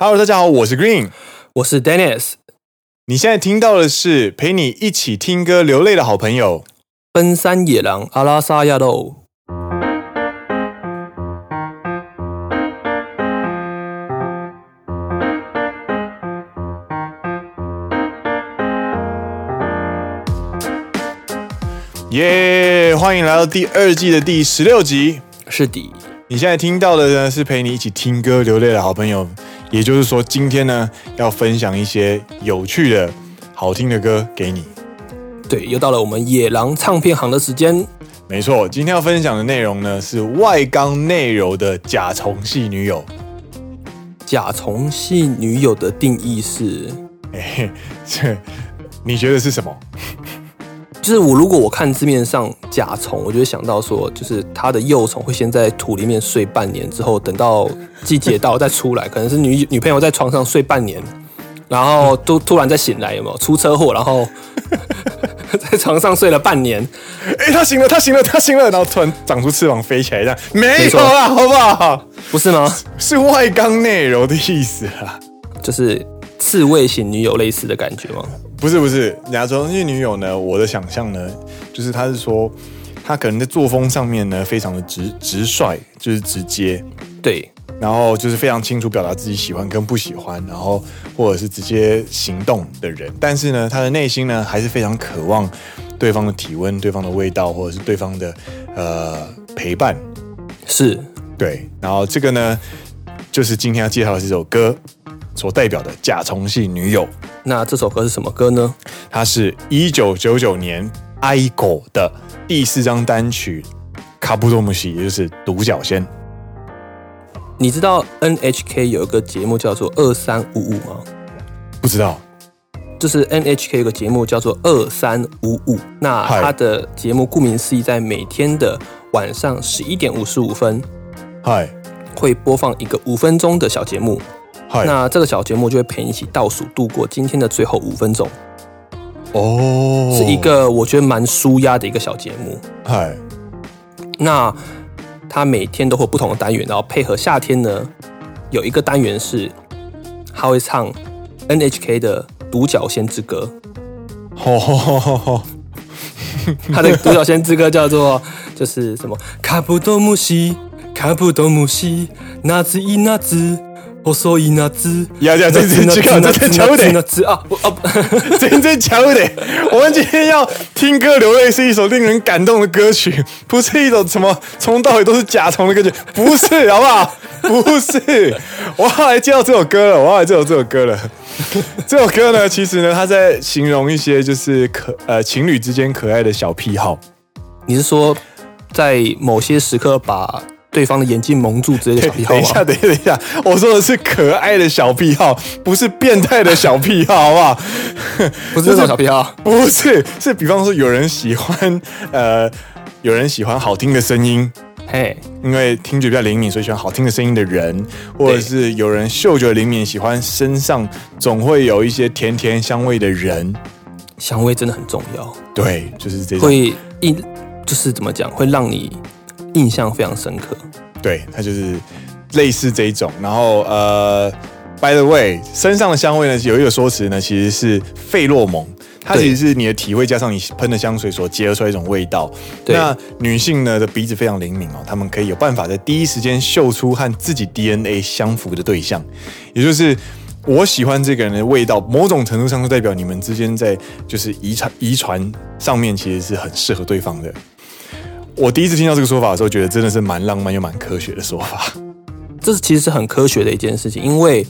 Hello，大家好，我是 Green，我是 Dennis。你现在听到的是陪你一起听歌流泪的好朋友——奔山野狼阿拉萨亚豆。耶！欢迎来到第二季的第十六集。是的，你现在听到的呢，是陪你一起听歌流泪的好朋友。也就是说，今天呢，要分享一些有趣的、好听的歌给你。对，又到了我们野狼唱片行的时间。没错，今天要分享的内容呢，是外刚内柔的甲虫系女友。甲虫系女友的定义是？哎，这你觉得是什么？就是我，如果我看字面上甲虫，我就会想到说，就是它的幼虫会先在土里面睡半年，之后等到季节到再出来，可能是女 女朋友在床上睡半年，然后突突然再醒来，有没有出车祸，然后 在床上睡了半年，哎、欸，他醒了，他醒了，他醒了，然后突然长出翅膀飞起来，这样没有啦，好不好？不是吗？是外刚内柔的意思啊，就是刺猬型女友类似的感觉吗？不是不是，甲虫系女友呢？我的想象呢，就是她是说，她可能在作风上面呢，非常的直直率，就是直接，对，然后就是非常清楚表达自己喜欢跟不喜欢，然后或者是直接行动的人。但是呢，他的内心呢，还是非常渴望对方的体温、对方的味道，或者是对方的呃陪伴。是，对。然后这个呢，就是今天要介绍的这首歌所代表的甲虫系女友。那这首歌是什么歌呢？它是一九九九年 aiko 的第四张单曲《卡布多姆西》，也就是独角仙。你知道 NHK 有一个节目叫做二三五五吗？不知道。就是 NHK 有个节目叫做二三五五，那它的节目顾名思义，在每天的晚上十一点五十五分，嗨，会播放一个五分钟的小节目。那这个小节目就会陪你一起倒数度过今天的最后五分钟。哦，是一个我觉得蛮舒压的一个小节目。嗨，那它每天都会有不同的单元，然后配合夏天呢，有一个单元是他会唱 NHK 的《独角仙之歌》。哦，他的《独角仙之歌》叫做就是什么？卡布多姆西，卡布多姆西，那只一那只。我说伊那兹，呀呀，真真巧，真真巧的，啊啊，真真巧的。我们今天要听歌流泪，是一首令人感动的歌曲，不是一首什么从到尾都是假虫的歌曲，不是，好不好？不是，我要来介绍这首歌了，我要来介绍这首歌了。这首歌呢，其实呢，它在形容一些就是可呃情侣之间可爱的小癖好。你是说在某些时刻把？对方的眼睛蒙住之类的小癖好。等一下，等一下，等一下，我说的是可爱的小癖好，不是变态的小癖好，好不好？不是这种小癖好，不是，是比方说有人喜欢，呃，有人喜欢好听的声音，嘿，因为听觉比较灵敏，所以喜欢好听的声音的人，或者是有人嗅觉灵敏，喜欢身上总会有一些甜甜香味的人，香味真的很重要。对，就是这种，会一就是怎么讲，会让你。印象非常深刻，对，它就是类似这一种。然后呃，by the way，身上的香味呢，有一个说辞呢，其实是费洛蒙，它其实是你的体味加上你喷的香水所结合出来一种味道。那女性呢的鼻子非常灵敏哦，她们可以有办法在第一时间嗅出和自己 DNA 相符的对象，也就是我喜欢这个人的味道，某种程度上就代表你们之间在就是遗传遗传上面其实是很适合对方的。我第一次听到这个说法的时候，觉得真的是蛮浪漫又蛮科学的说法。这是其实是很科学的一件事情，因为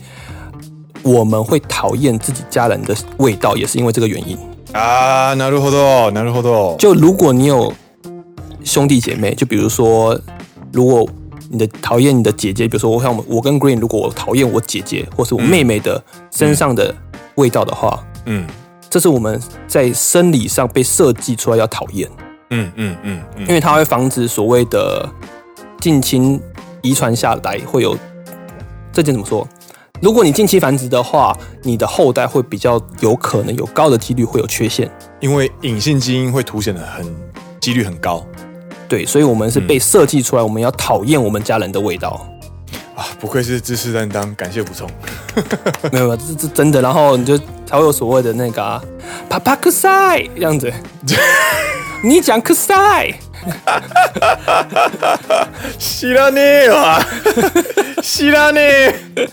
我们会讨厌自己家人的味道，也是因为这个原因啊。なるほど，なるほど。就如果你有兄弟姐妹，就比如说，如果你的讨厌你的姐姐，比如说我像我跟 Green，如果我讨厌我姐姐或是我妹妹的身上的味道的话，嗯，这是我们在生理上被设计出来要讨厌。 嗯嗯嗯，嗯，因为它会防止所谓的近亲遗传下来会有这件怎么说？如果你近期繁殖的话，你的后代会比较有可能有高的几率会有缺陷，因为隐性基因会凸显的很几率很高。对，所以我们是被设计出来，我们要讨厌我们家人的味道。啊，不愧是知识担当，感谢补充。没有没有，这这真的。然后你就才会有所谓的那个啊，帕帕克赛这样子。你讲克赛，知らねえわ，知らねえ。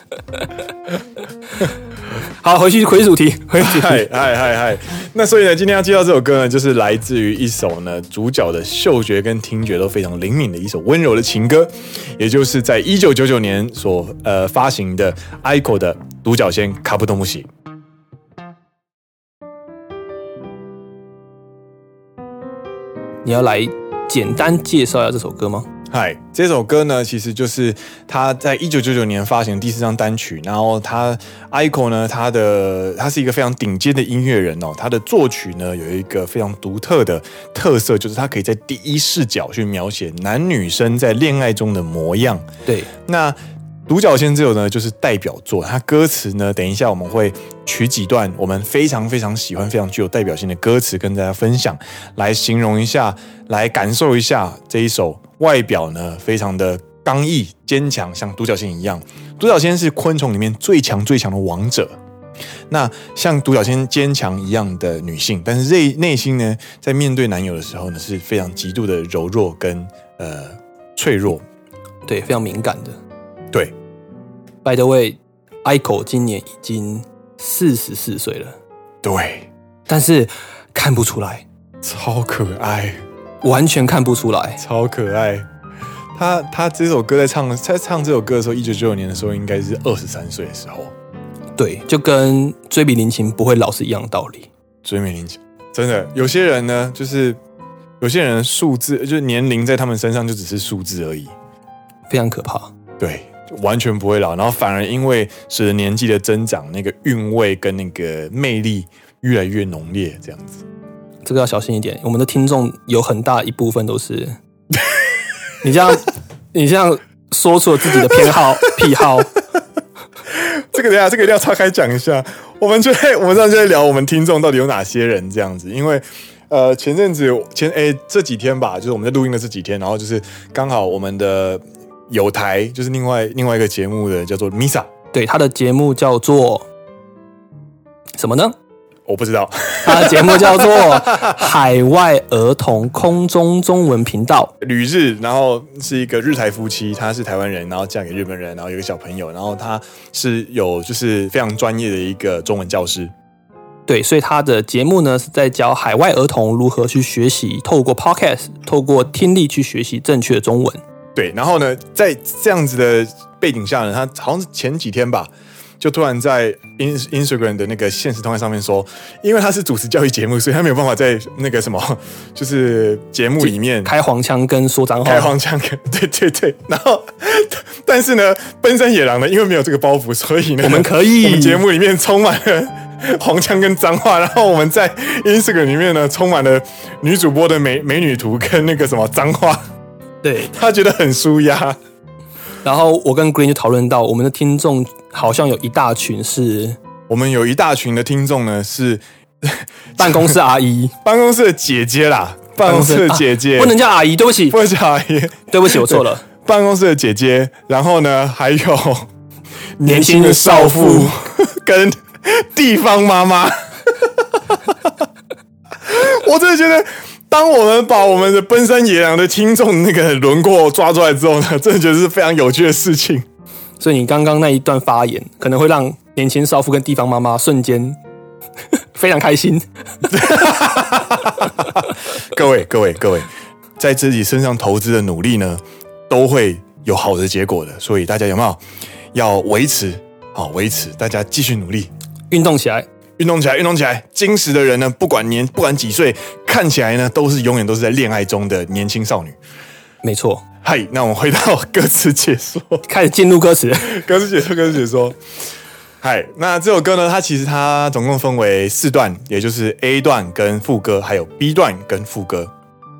好，回去回主题，回主题。嗨嗨嗨嗨！那所以呢，今天要介绍这首歌呢，就是来自于一首呢，主角的嗅觉跟听觉都非常灵敏的一首温柔的情歌，也就是在一九九九年所呃发行的 aiko 的独角仙カブトムシ。 你要来简单介绍一下这首歌吗？嗨，这首歌呢，其实就是他在一九九九年发行的第四张单曲。然后他 aiko 呢，他的他是一个非常顶尖的音乐人哦。他的作曲呢，有一个非常独特的特色，就是他可以在第一视角去描写男女生在恋爱中的模样。对，那。独角仙这首呢，就是代表作。它歌词呢，等一下我们会取几段我们非常非常喜欢、非常具有代表性的歌词跟大家分享，来形容一下，来感受一下这一首外表呢非常的刚毅坚强，像独角仙一样。独角仙是昆虫里面最强最强的王者。那像独角仙坚强一样的女性，但是内内心呢，在面对男友的时候呢，是非常极度的柔弱跟呃脆弱，对，非常敏感的。对，By the way，aiko 今年已经四十四岁了。对，但是看不出来，超可爱，完全看不出来，超可爱。他他这首歌在唱在唱这首歌的时候，一九九九年的时候，应该是二十三岁的时候。对，就跟追比林琴不会老是一样的道理。追比林琴真的，有些人呢，就是有些人数字，就是年龄在他们身上就只是数字而已，非常可怕。对。完全不会老，然后反而因为随着年纪的增长，那个韵味跟那个魅力越来越浓烈，这样子。这个要小心一点，我们的听众有很大一部分都是 你这样，你这样说出了自己的偏好 癖好。这个等下，这个一定要岔开讲一下。我们就在我们上就在聊我们听众到底有哪些人这样子，因为呃前阵子前哎这几天吧，就是我们在录音的这几天，然后就是刚好我们的。有台就是另外另外一个节目的叫做 Misa，对，他的节目叫做什么呢？我不知道，他的节目叫做 海外儿童空中中文频道旅日，然后是一个日台夫妻，他是台湾人，然后嫁给日本人，然后有个小朋友，然后他是有就是非常专业的一个中文教师，对，所以他的节目呢是在教海外儿童如何去学习，透过 Podcast，透过听力去学习正确的中文。对，然后呢，在这样子的背景下呢，他好像是前几天吧，就突然在 ins Instagram 的那个现实动态上面说，因为他是主持教育节目，所以他没有办法在那个什么，就是节目里面开黄腔跟说脏话，开黄腔跟对对对。然后，但是呢，奔山野狼呢，因为没有这个包袱，所以呢，我们可以，我们节目里面充满了 黄腔跟脏话，然后我们在 Instagram 里面呢，充满了女主播的美美女图跟那个什么脏话。对，他觉得很舒压，然后我跟 Green 就讨论到，我们的听众好像有一大群是，我们有一大群的听众呢是 办公室阿姨、办公室的姐姐啦，办公室的姐姐、啊、不能叫阿姨，对不起，不能叫阿姨，对不起，我错了，办公室的姐姐，然后呢还有年轻的少妇。跟地方妈妈，我真的觉得。当我们把我们的奔山野狼的听众那个轮廓抓出来之后呢，真的觉得是非常有趣的事情。所以你刚刚那一段发言，可能会让年轻少妇跟地方妈妈瞬间非常开心。各位各位各位，在自己身上投资的努力呢，都会有好的结果的。所以大家有没有要维持？好，维持，大家继续努力，运动起来。运动起来，运动起来！金石的人呢，不管年，不管几岁，看起来呢，都是永远都是在恋爱中的年轻少女。没错。嗨，那我们回到歌词解说，开始进入歌词。歌词解说，歌词解说。嗨，那这首歌呢，它其实它总共分为四段，也就是 A 段跟副歌，还有 B 段跟副歌。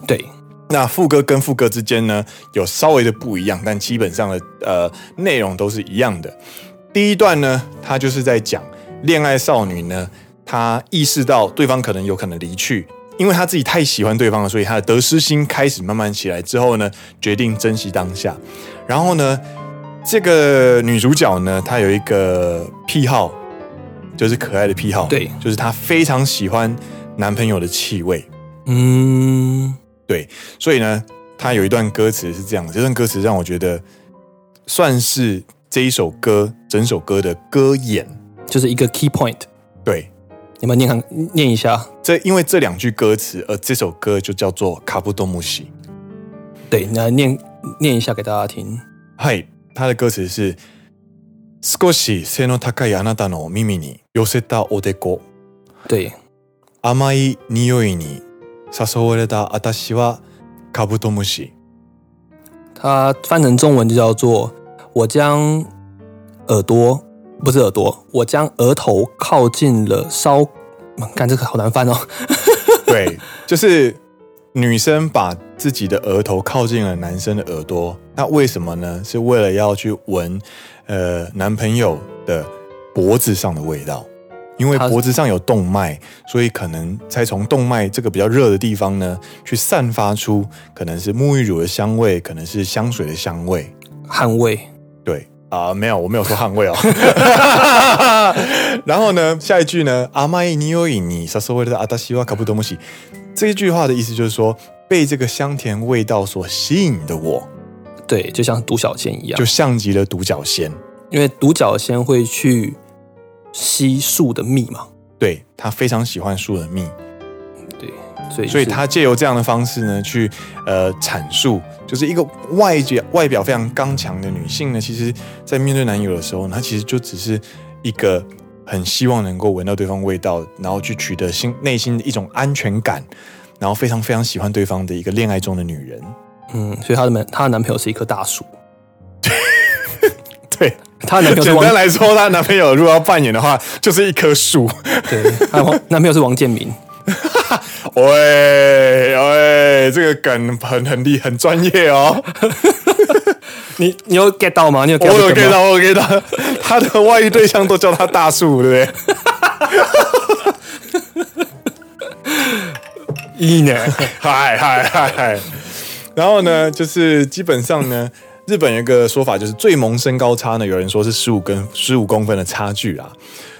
对。那副歌跟副歌之间呢，有稍微的不一样，但基本上的呃内容都是一样的。第一段呢，它就是在讲。恋爱少女呢，她意识到对方可能有可能离去，因为她自己太喜欢对方了，所以她的得失心开始慢慢起来。之后呢，决定珍惜当下。然后呢，这个女主角呢，她有一个癖好，就是可爱的癖好，对，就是她非常喜欢男朋友的气味。嗯，对，所以呢，她有一段歌词是这样的，这段歌词让我觉得算是这一首歌整首歌的歌眼，就是一个 key point。对，你们念念一下。这因为这两句歌词，而这首歌就叫做《卡布多姆西》。对，你来念念一下给大家听。嗨，他的歌词是“少し背の高いあなたの耳に寄せたおでこ”。对，甘い匂いに诱われた私はカブトムシ。它翻成中文就叫做“我将耳朵 不是耳朵，我将额头靠近了烧”。看这个好难翻哦。对，就是。女生把自己的额头靠近了男生的耳朵，那为什么呢？是为了要去闻，呃，男朋友的脖子上的味道，因为脖子上有动脉，所以可能才从动脉这个比较热的地方呢，去散发出可能是沐浴乳的香味，可能是香水的香味，汗味。对啊、呃，没有，我没有说汗味哦。然后呢，下一句呢，甘い匂いに诱われた私はカブトムシ。这一句话的意思就是说，被这个香甜味道所吸引的我，对，就像独角仙一样，就像极了独角仙，因为独角仙会去吸树的蜜嘛，对，他非常喜欢树的蜜，对， 所以、他借由这样的方式呢，去呃阐述，就是一个外表外表非常刚强的女性呢，其实在面对男友的时候，她其实就只是一个。很希望能够闻到对方味道，然后去取得心内心的一种安全感，然后非常非常喜欢对方的一个恋爱中的女人。嗯，所以她的男她的男朋友是一棵大树。对，她的男朋友，简单来说，她的男朋友如果要扮演的话，就是一棵树。对，她 男朋友是王建民。喂喂，这个梗很很厉很专业哦。你你有 get 到吗？你有 get 到吗？我有 get 到，我有 get 到。他的外遇对象都叫他大树，对不对？一年，嗨嗨嗨嗨。然后呢，就是基本上呢，日本有一个说法，就是最萌身高差呢，有人说是十五跟十五公分的差距啊。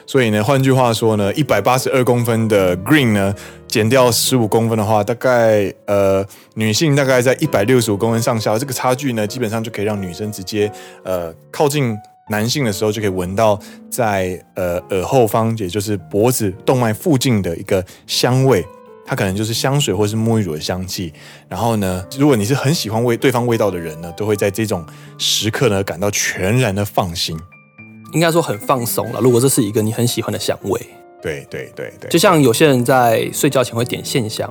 所以呢，换句话说呢，一百八十二公分的 Green 呢，减掉十五公分的话，大概呃，女性大概在一百六十五公分上下，这个差距呢，基本上就可以让女生直接呃靠近男性的时候，就可以闻到在呃耳后方，也就是脖子动脉附近的一个香味，它可能就是香水或是沐浴乳的香气。然后呢，如果你是很喜欢味对方味道的人呢，都会在这种时刻呢感到全然的放心。应该说很放松了。如果这是一个你很喜欢的香味，对对对对，就像有些人在睡觉前会点线香，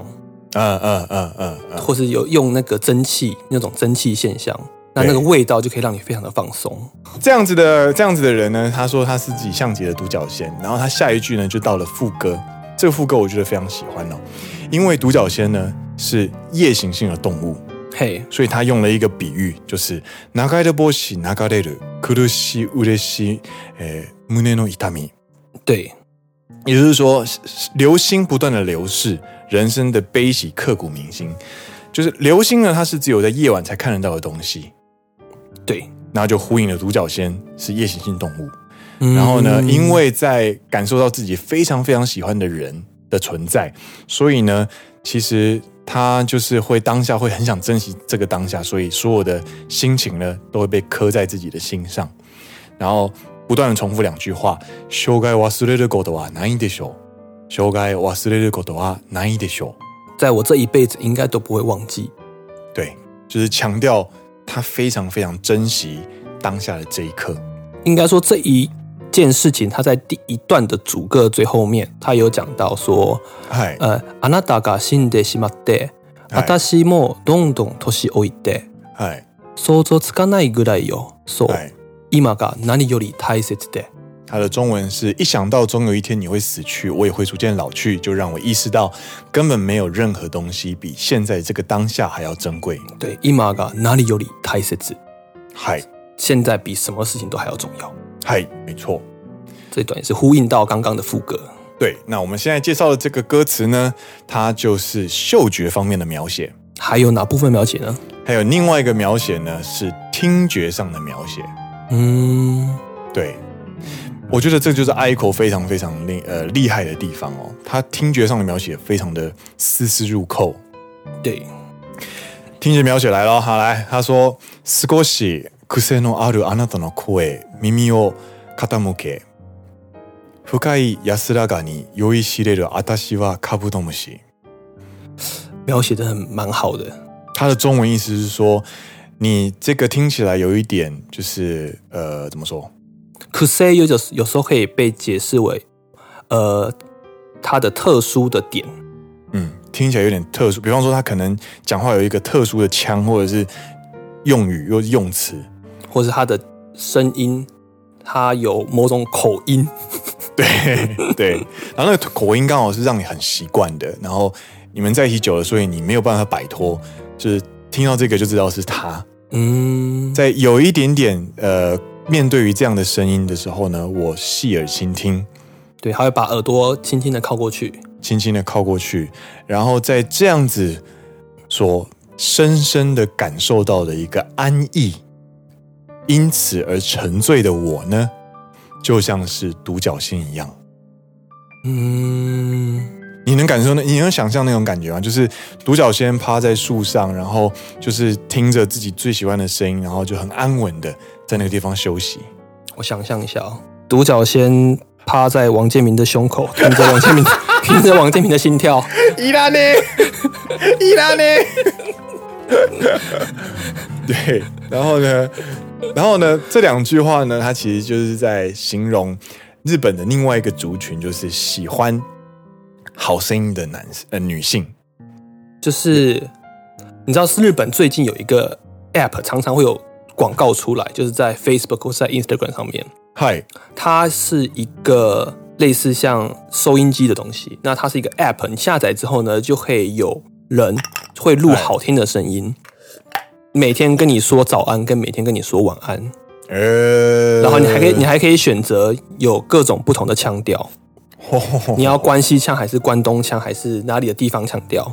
嗯嗯嗯嗯嗯，或是有用那个蒸汽那种蒸汽线香，那那个味道就可以让你非常的放松。这样子的这样子的人呢，他说他是自己像极了独角仙，然后他下一句呢就到了副歌，这个副歌我觉得非常喜欢哦，因为独角仙呢是夜行性的动物。嘿，所以他用了一个比喻，就是流れ星流れる苦し嬉しい呃胸の痛み。对，也就是说，流星不断的流逝，人生的悲喜刻骨铭心。就是流星呢，它是只有在夜晚才看得到的东西。对，那就呼应了独角仙是夜行性动物。嗯、然后呢，因为在感受到自己非常非常喜欢的人的存在，所以呢，其实。 他就是会当下会很想珍惜这个当下，所以所有的心情呢都会被刻在自己的心上，然后不断的重复两句话：生涯忘れることはないでしょう。生涯忘れることはないでしょう。在我这一辈子应该都不会忘记。对，就是强调他非常非常珍惜当下的这一刻。应该说这一。 件事情，他在第一段的主歌最后面，他有讲到说，哎，呃，あなたが死んでしまって、私もどんどん年老いて、哎，想像つかないぐらいよ。そう、今が何より大切で。他的中文是一想到总有一天你会死去，我也会逐渐老去，就让我意识到根本没有任何东西比现在这个当下还要珍贵。对，今が何より大切。嗨，现在比什么事情都还要重要。 嗨，没错，这段也是呼应到刚刚的副歌。对，那我们现在介绍的这个歌词呢，它就是嗅觉方面的描写。还有哪部分描写呢？还有另外一个描写呢，是听觉上的描写。嗯，对，我觉得这就是艾可非常非常厉呃厉害的地方哦，他听觉上的描写非常的丝丝入扣。对，听觉描写来了，好来，他说少し癖のあるあなたの声、耳を倾け、深い安らかに酔いしれる私はカブトムシ。描写的很蛮好的。他的中文意思是说，你这个听起来有一点，就是呃，怎么说？可是有有有时候可以被解释为，呃，它的特殊的点。嗯，听起来有点特殊。比方说，他可能讲话有一个特殊的腔，或者是用语又是用词， 或者是他的声音，他有某种口音。对对，然后那个口音刚好是让你很习惯的，然后。你们在一起久了，所以你没有办法摆脱，就是听到这个就知道是他。嗯，在有一点点呃，面对于这样的声音的时候呢，我细耳倾听，对，还会把耳朵轻轻的靠过去，轻轻的靠过去，然后在这样子所深深的感受到的一个安逸，因此而沉醉的我呢，就像是独角仙一样。嗯。你能感受那？你能想象那种感觉吗？就是独角仙趴在树上，然后就是听着自己最喜欢的声音，然后就很安稳的在那个地方休息。我想象一下哦，独角仙趴在王建民的胸口，听着王建民，听着王建民的心跳。伊拉呢？伊拉呢？对，然后呢？然后呢？这两句话呢，它其实就是在形容日本的另外一个族群，就是喜欢。好声音的男呃女性，就是你知道，是日本最近有一个 App，常常会有广告出来，就是在 Facebook 或是在 Instagram 上面。嗨，它是一个类似像收音机的东西。那它是一个 App，你下载之后呢，就会有人会录好听的声音，每天跟你说早安，跟每天跟你说晚安。呃，然后你还可以，你还可以选择有各种不同的腔调。你要关西腔还是关东腔还是哪里的地方腔调？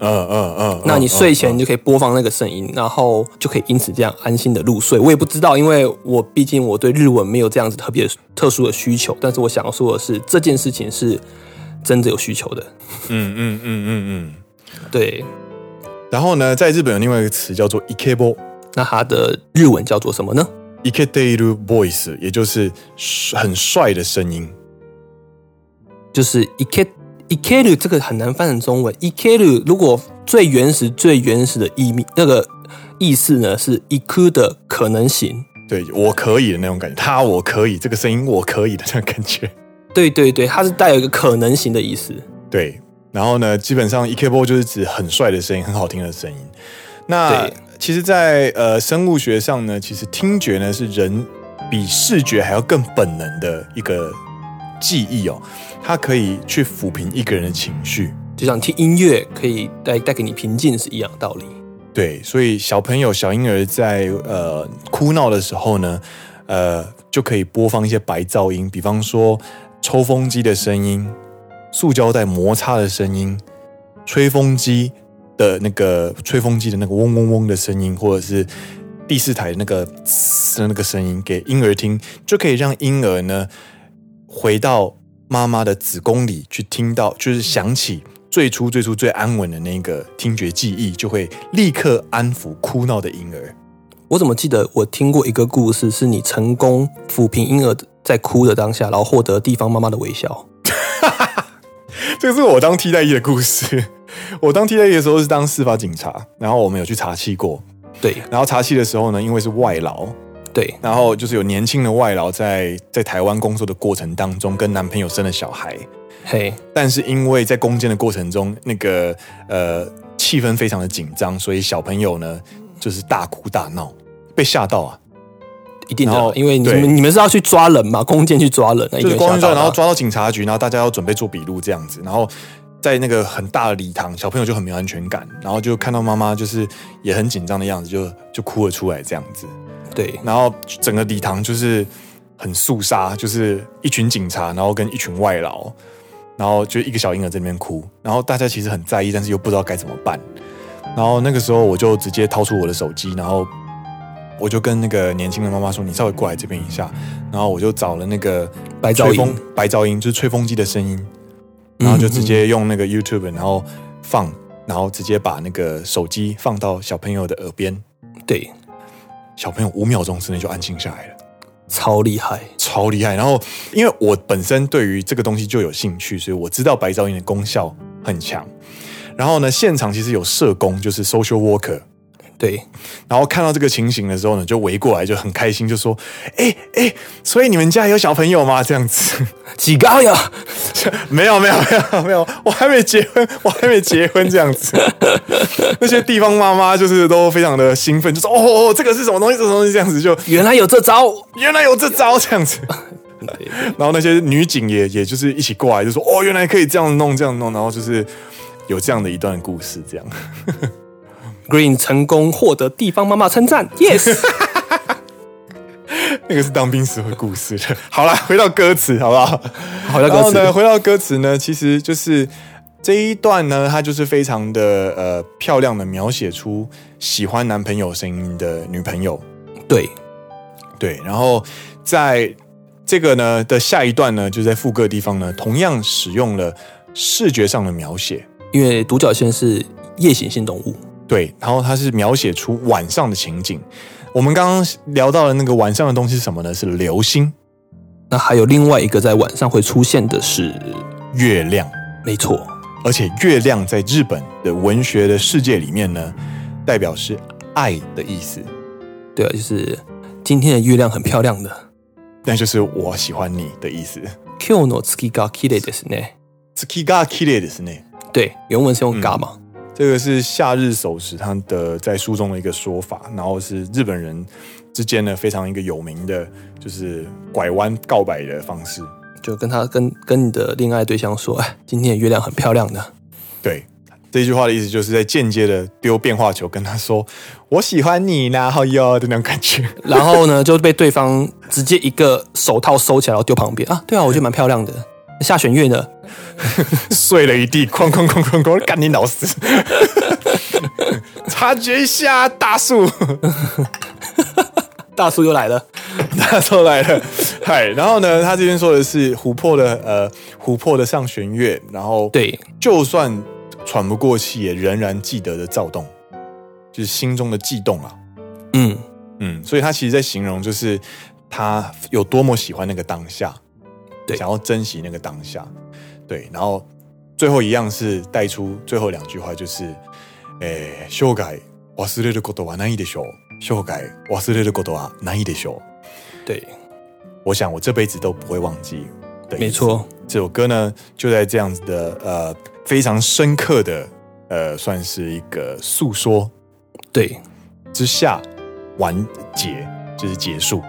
嗯嗯嗯。那你睡前你就可以播放那个声音，然后就可以因此这样安心的入睡。我也不知道，因为我毕竟我对日文没有这样子特别特殊的需求。但是我想要说的是，这件事情是真的有需求的。嗯嗯嗯嗯嗯，对。然后呢，在日本有另外一个词叫做 ikebo，那它的日文叫做什么呢？Iketeiru voice，也就是很帅的声音。就是イケイケる这个很难翻成中文。イケる如果最原始最原始的意那个意思呢，是イク的可能性。对，我可以的那种感觉，他我可以，这个声音我可以的那种感觉。对对对，它是带有一个可能性的意思。对， 然后呢，基本上イケボ就是指很帅的声音，很好听的声音。那对其实在，在呃生物学上呢，其实听觉呢是人比视觉还要更本能的一个记忆哦。它可以去抚平一个人的情绪，就像听音乐可以带带给你平静是一样的道理。对，所以小朋友、小婴儿在呃哭闹的时候呢，呃就可以播放一些白噪音，比方说抽风机的声音、 塑胶袋摩擦的声音、吹风机的那个吹风机的那个嗡嗡嗡的声音，或者是第四台那个那个声音给婴儿听，就可以让婴儿呢回到。妈妈的子宫里去听到，就是想起最初最初最安稳的那个听觉记忆，就会立刻安抚哭闹的婴儿。我怎么记得我听过一个故事，是你成功抚平婴儿在哭的当下，然后获得地方妈妈的微笑。这个是我当替代役的故事。我当替代役的时候是当司法警察，然后我们有去查气过。对，然后查气的时候呢，因为是外劳。对，然后就是有年轻的外劳在在台湾工作的过程当中，跟男朋友生了小孩，嘿，但是因为在攻坚的过程中，那个呃气氛非常的紧张，所以小朋友呢就是大哭大闹，被吓到啊，一定的，因为你们你们是要去抓人嘛，弓箭去抓人，就是弓箭抓，然后抓到警察局，然后大家要准备做笔录这样子，然后在那个很大的礼堂，小朋友就很没有安全感，然后就看到妈妈就是也很紧张的样子，就就哭了出来这样子。对，然后整个礼堂就是很肃杀，就是一群警察，然后跟一群外劳，然后就一个小婴儿在那边哭，然后大家其实很在意，但是又不知道该怎么办。然后那个时候我就直接掏出我的手机，然后我就跟那个年轻的妈妈说：“你稍微过来这边一下。”然后我就找了那个白噪音，白噪音就是吹风机的声音，然后就直接用那个 YouTube，然后放，然后直接把那个手机放到小朋友的耳边。对，小朋友五秒钟之内就安静下来了，超厉害，超厉害。然后因为我本身对于这个东西就有兴趣，所以我知道白噪音的功效很强。然后呢，现场其实有社工，就是 social worker。对，然后看到这个情形的时候呢，就围过来就很开心，就说：“哎哎，所以你们家有小朋友吗？这样子几高呀？没有没有没有没有，我还没结婚，我还没结婚这样子。那些地方妈妈就是都非常的兴奋，就说：哦哦，这个是什么东西？这个东西这样子就原来有这招，原来有这招这样子。然后那些女警也也就是一起过来，就说：哦，原来可以这样弄这样弄，然后就是有这样的一段故事这样。” Green 成功获得地方妈妈称赞，Yes，那个是当兵时的故事了。好了，回到歌词好不好？回到歌词呢？回到歌词呢？其实就是这一段呢，它就是非常的呃漂亮的描写出喜欢男朋友声音的女朋友。对对，然后在这个呢的下一段呢，就在副歌的地方呢，同样使用了视觉上的描写，因为独角仙是夜行性动物。对，然后它是描写出晚上的情景。我们刚刚聊到的那个晚上的东西是什么呢？是流星。那还有另外一个在晚上会出现的是月亮。没错，而且月亮在日本的文学的世界里面呢，代表是爱的意思。对啊，就是今天的月亮很漂亮的，那就是我喜欢你的意思。今日の月が綺丽ですね。月が綺丽ですね。对，原文是用が嘛。 嗯这个是夏日守时他的在书中的一个说法，然后是日本人之间呢非常一个有名的，就是拐弯告白的方式，就跟他跟跟你的恋爱对象说，哎，今天的月亮很漂亮的。对，这句话的意思就是在间接的丢变化球，跟他说我喜欢你，然后哟的那种感觉。然后呢就被对方直接一个手套收起来，然后丢旁边啊。对啊，我觉得蛮漂亮的。下弦月呢？碎了一地，哐哐哐哐哐，干你老死！察觉一下，大树，大树又来了，大树来了。嗨，然后呢，他这边说的是琥珀的呃，琥珀的上弦月，然后对，就算喘不过气，也仍然记得的躁动，就是心中的悸动啊。嗯嗯，所以他其实在形容就是他有多么喜欢那个当下。对，想要珍惜那个当下，对，然后最后一样是带出最后两句话，就是，诶，生涯忘れることはないでしょう。生涯忘れることはないでしょう。对，我想我这辈子都不会忘记。对，没错，这首歌呢就在这样子的呃非常深刻的呃算是一个诉说，对之下完结就是结束。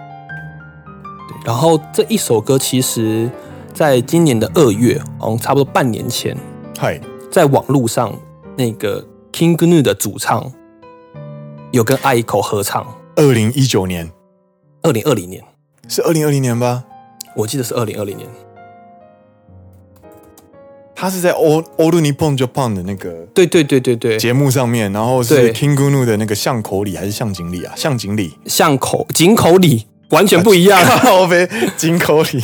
然后这一首歌其实，在今年的二月，嗯，差不多半年前，嗨，在网络上那个 King Gnu 的主唱有跟 aiko 合唱。二零一九年，二零二零年是二零二零年吧？我记得是二零二零年。他是在 All All Nippon Japan 的那个对对对对对节目上面，然后是 King Gnu 的那个巷口里还是巷井里啊？巷井里，巷口井口里。完全不一样，好呗，井口里，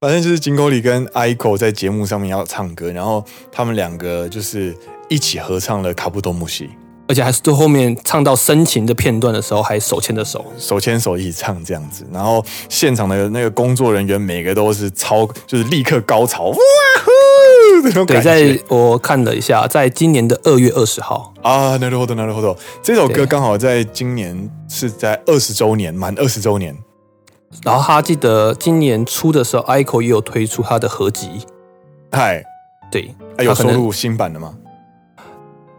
反正就是金口里跟 aiko 在节目上面要唱歌，然后他们两个就是一起合唱了《卡布多木西》，而且还是最后面唱到深情的片段的时候，还手牵着手，手牵手一起唱这样子，然后现场的那个工作人员每个都是超，就是立刻高潮，哇呼！对，在我看了一下，在今年的二月二十号啊，なるほど、なるほど，这首歌刚好在今年是在二十周年，满二十周年。然后他记得今年初的时候，aiko 也有推出他的合集。嗨，对，啊、有收录新版的吗？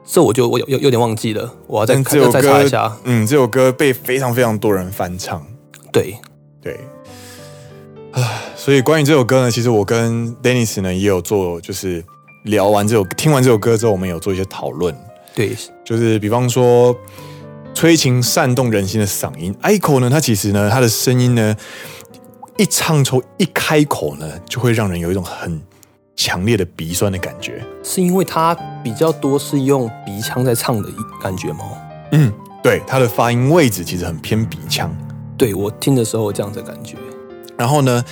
这我就我有有有点忘记了，我要再再查一下。嗯，这首歌被非常非常多人翻唱。对对。 啊，所以关于这首歌呢，其实我跟 Dennis 呢也有做，就是聊完这首听完这首歌之后，我们有做一些讨论。对，就是比方说催情煽动人心的嗓音，Echo 呢，他其实呢，他的声音呢，一唱出一开口呢，就会让人有一种很强烈的鼻酸的感觉。是因为他比较多是用鼻腔在唱的感觉吗？嗯，对，它的发音位置其实很偏鼻腔。对，我听的时候这样子的感觉。然后呢，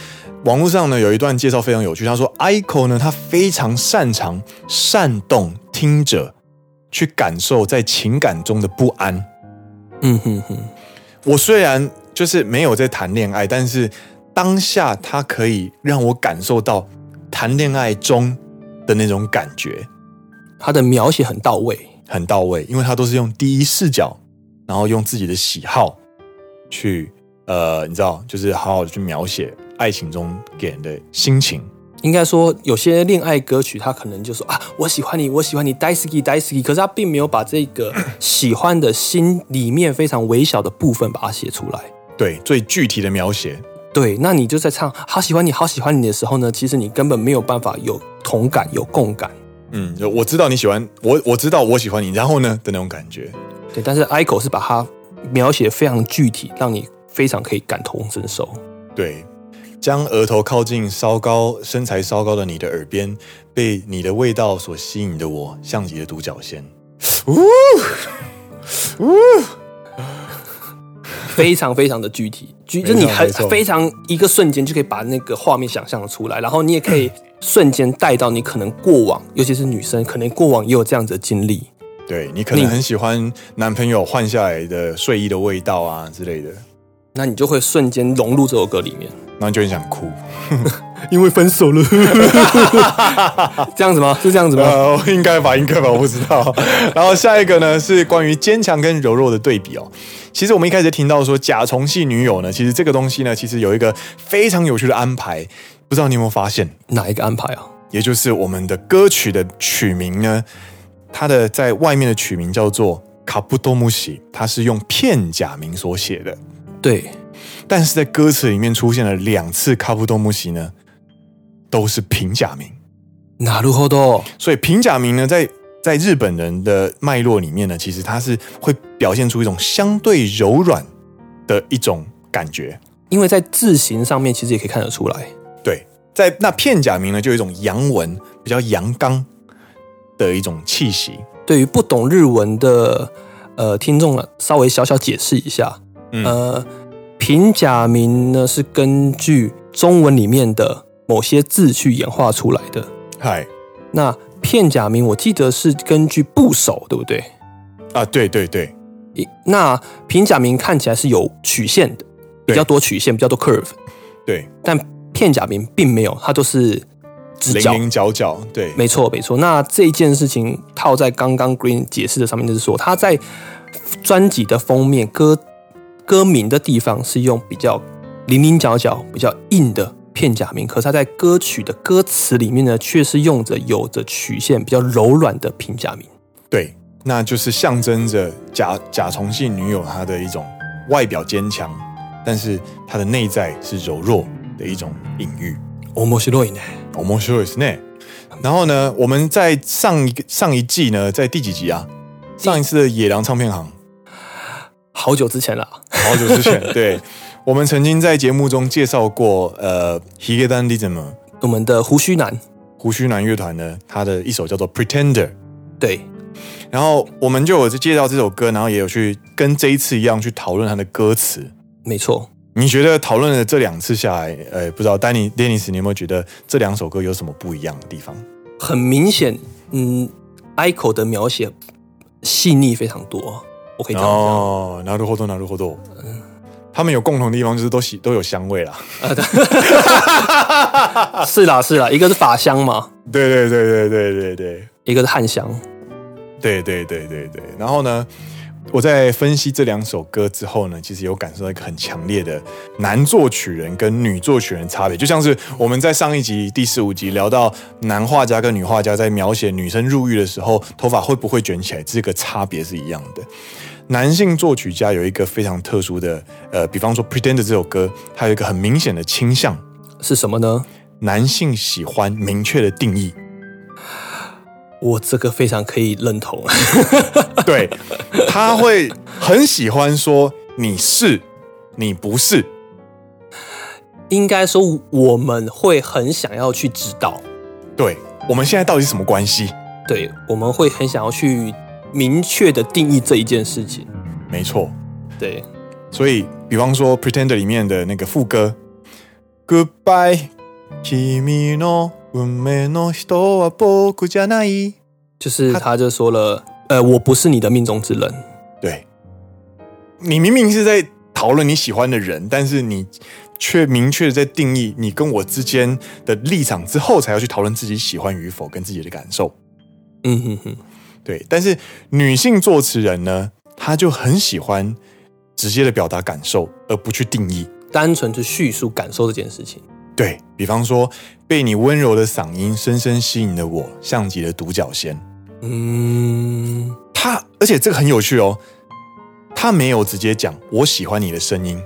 网络上呢有一段介绍非常有趣，他说，Aiko 呢，他非常擅长煽动听者去感受在情感中的不安。嗯哼哼，我虽然就是没有在谈恋爱，但是当下他可以让我感受到谈恋爱中的那种感觉。他的描写很到位，很到位，因为他都是用第一视角，然后用自己的喜好去。呃，你知道，就是好好的去描写爱情中给人的心情。应该说，有些恋爱歌曲，他可能就说啊，我喜欢你，我喜欢你，daisuki daisuki，可是他并没有把这个喜欢的心里面非常微小的部分把它写出来。对，最具体的描写。对，那你就在唱好喜欢你，好喜欢你的时候呢，其实你根本没有办法有同感，有共感。嗯，我知道你喜欢我，我知道我喜欢你，然后呢的那种感觉。对，但是 Aiko 是把它描写非常具体，让你。非常可以感同身受。对，将额头靠近稍高、身材稍高的你的耳边，被你的味道所吸引的我，像极了独角仙。呜呜，非常非常的具体，具就你很非常一个瞬间就可以把那个画面想象出来，然后你也可以瞬间带到你可能过往，尤其是女生，可能过往也有这样子的经历。对，你可能很喜欢男朋友换下来的睡衣的味道啊之类的。那你就会瞬间融入这首歌里面，然后你就很想哭，因为分手了，这样子吗？是这样子吗？呃，应该吧，应该吧，我不知道。然后下一个呢，是关于坚强跟柔弱的对比哦。其实我们一开始听到说甲虫系女友呢，其实这个东西呢，其实有一个非常有趣的安排，不知道你有没有发现？哪一个安排啊？也就是我们的歌曲的曲名呢，它的在外面的曲名叫做卡布多姆西，它是用片假名所写的。对，但是在歌词里面出现了两次卡布多木西呢，都是平假名。なるほど。所以平假名呢，在在日本人的脉络里面呢，其实它是会表现出一种相对柔软的一种感觉。因为在字形上面，其实也可以看得出来。对，在那片假名呢，就有一种阳文，比较阳刚的一种气息。对于不懂日文的呃听众呢，稍微小小解释一下。 呃，平假名呢是根据中文里面的某些字去演化出来的。嗨，那片假名我记得是根据部首，对不对？啊，对对对。那平假名看起来是有曲线的，比较多曲线，比较多 curve。对，但片假名并没有，它都是直角，零零角角。对，没错没错。那这件事情套在刚刚 Green 解释的上面，就是说他在专辑的封面歌。歌名的地方是用比较棱棱角角、比较硬的片假名，可是它在歌曲的歌词里面呢，却是用着有着曲线、比较柔软的平假名。对，那就是象征着甲甲虫系女友她的一种外表坚强，但是她的内在是柔弱的一种隐喻。面白いね，面白いですね。然后呢，我们在上一个上一季呢，在第几集啊？上一次的野狼唱片行。好久之前了， 好久之前，对，我们曾经在节目中介绍过，呃，Higedan Rhythm，我们的胡须男，胡须男乐团呢，他的一首叫做《Pretender》，对，然后我们就有介绍这首歌，然后也有去跟这一次一样去讨论他的歌词，没错。你觉得讨论了这两次下来，呃，不知道丹尼、丹尼斯，你有没有觉得这两首歌有什么不一样的地方？很明显，嗯，Aiko 的描写细腻非常多。我可以这样讲哦，なるほど，なるほど。嗯，他们有共同的地方，就是都喜都有香味啦。是啦，是啦，一个是发香嘛。对对对对对对对，一个是汗香。对对对对对。然后呢， 我在分析这两首歌之后呢，其实有感受到一个很强烈的男作曲人跟女作曲人差别，就像是我们在上一集第十五集聊到男画家跟女画家在描写女生入狱的时候，头发会不会卷起来，这个差别是一样的。男性作曲家有一个非常特殊的，呃，比方说《Pretender》这首歌，它有一个很明显的倾向是什么呢？男性喜欢明确的定义。我这个非常可以认同。对，他会很喜欢说你是，你不是。应该说我们会很想要去知道，对，我们现在到底是什么关系？对，我们会很想要去。明确的定义这一件事情，没错，对。所以，比方说《Pretender》里面的那个副歌，Goodbye，君の运命の人は仆じゃない，就是他就说了，呃，我不是你的命中之人。对，你明明是在讨论你喜欢的人，但是你却明确的在定义你跟我之间的立场之后，才要去讨论自己喜欢与否跟自己的感受。嗯哼哼，对。但是女性作词人呢，她就很喜欢直接的表达感受，而不去定义，单纯去叙述感受这件事情。 对，比方说，被你温柔的嗓音深深吸引了我，像极了独角仙。嗯，他，而且这个很有趣哦，他没有直接讲我喜欢你的声音，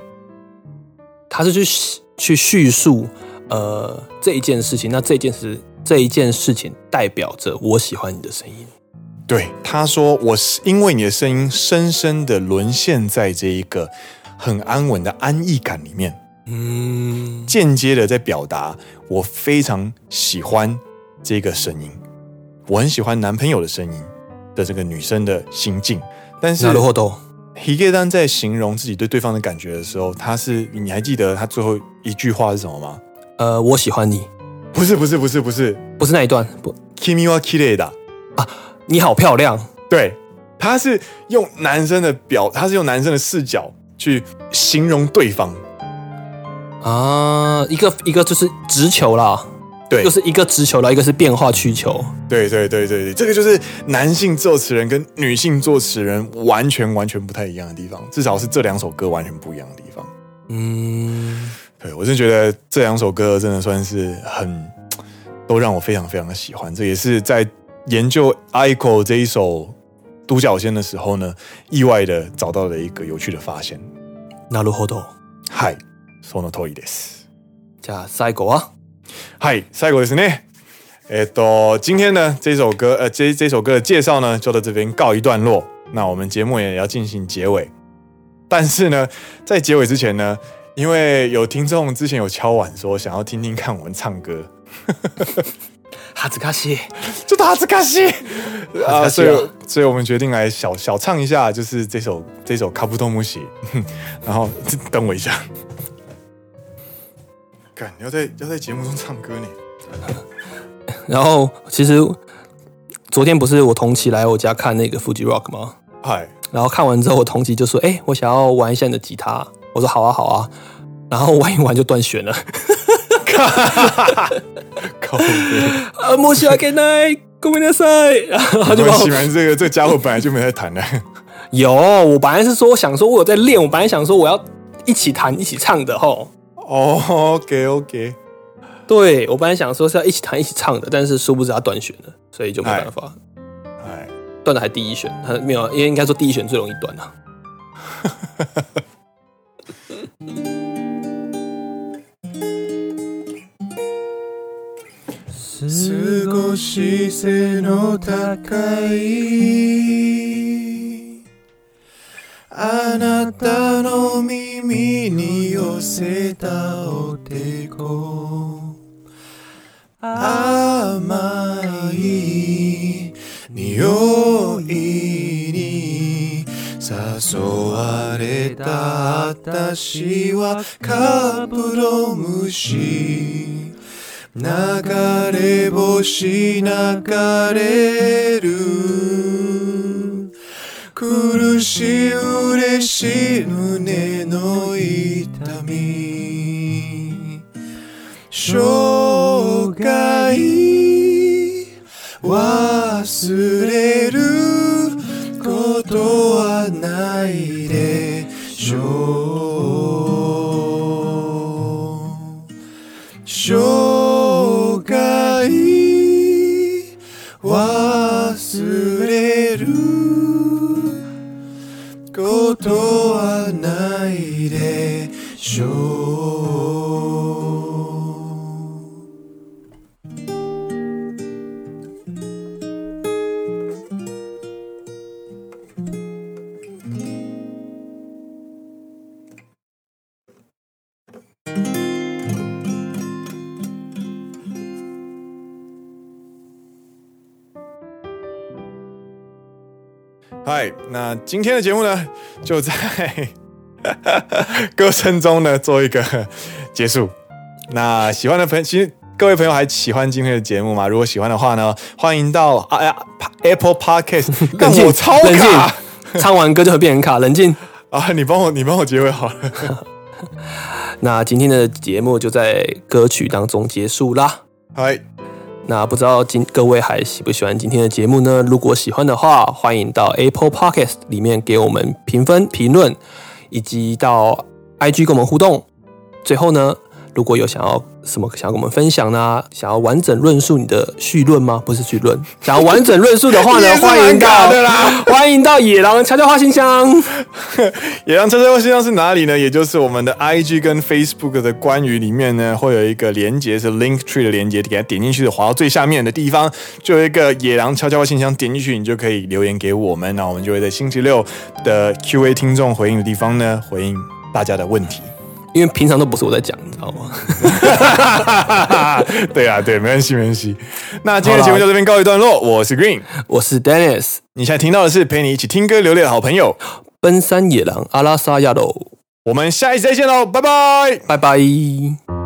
他是去去叙述呃这一件事情，那这件事这一件事情代表着我喜欢你的声音。对，他说我是因为你的声音深深的沦陷在这一个很安稳的安逸感里面，嗯，间接的在表达我非常喜欢这个声音，我很喜欢男朋友的声音的这个女生的心境。但是，ヒゲダン在形容自己对对方的感觉的时候，他是你还记得他最后一句话是什么吗？呃，我喜欢你，不是不是不是不是不是那一段，不，君は綺丽だ啊。你好漂亮，对，他是用男生的表，他是用男生的视角去形容对方 啊，一个一个就是直球啦，对，就是一个直球啦，一个是变化曲球，对对对对对，这个就是男性作词人跟女性作词人完全完全不太一样的地方，至少是这两首歌完全不一样的地方。嗯，对，我真觉得这两首歌真的算是很都让我非常非常的喜欢，这也是在。研究 aiko 这一首独角仙的时候呢，意外的找到了一个有趣的发现。なるほど。はい、 その通りです。じゃあ最后は？はい、最后ですね。えっと，今天呢这首歌，呃，这这首歌的介绍呢就到这边告一段落。那我们节目也要进行结尾，但是呢，在结尾之前呢，因为有听众之前有敲碗说想要听听看我们唱歌。哈兹卡西，就哈兹卡西啊！所以，所以我们决定来小小唱一下，就是这首这首卡布托姆西。然后等我一下， 看你要在要在节目中唱歌呢。然后，其实昨天不是我同期来我家看那个 Fuji Rock 吗？嗨。然后看完之后，我同期就说：“哎，我想要玩一下你的吉他。”我说：“好啊，好啊。”然后玩一玩就断弦了。哈哈哈哈靠北啊！莫西亚给奈，ごめんなさい。然后就喜欢这个这个家伙本来就没在弹的。有，我本来是说想说我有在练，我本来想说我要一起弹一起唱的吼。 哦，OK OK。对，我本来想说是要一起弹一起唱的，但是殊不知他断弦了，所以就没办法。哎，断的还第一弦，他没有，因为应该说第一弦最容易断啊。少し背の高い せたおでこ甘い匂いに诱われた私はカブトムシ。流れ星流れる。苦しい嬉しい生涯忘れることはないでしょう。今天的节目呢，就在 歌声中呢做一个结束。那喜欢的朋友，其实各位朋友还喜欢今天的节目吗？如果喜欢的话呢，欢迎到啊呀 Apple Podcast。冷静，冷静，唱完歌就会变成卡。冷静啊！你帮我，你帮我结尾好了。那今天的节目就在歌曲当中结束啦。嗨，那不知道今各位还喜不喜欢今天的节目呢？如果喜欢的话，欢迎到 Apple Podcast 里面给我们评分、评论，以及到 IG 跟我们互动。最后呢，如果有想要什么想要跟我们分享呢？想要完整论述你的绪论吗？不是绪论，想要完整论述的话呢，欢迎到 欢迎到野狼悄悄话信箱。野狼悄悄话信箱是哪里呢？也就是我们的 IG 跟 Facebook 的关于里面呢，会有一个连接是 Link Tree 的连接，给它点进去的，滑到最下面的地方，就有一个野狼悄悄话信箱，点进去你就可以留言给我们，那我们就会在星期六的 QA 听众回应的地方呢，回应大家的问题。因为平常都不是我在讲，你知道吗？对啊，对，没关系，没关系。那今天的节目就这边告一段落。我是 Green，我是 Dennis。你现在听到的是陪你一起听歌流泪的好朋友——奔山野狼阿拉萨亚罗。我们下一期再见喽，拜拜，拜拜。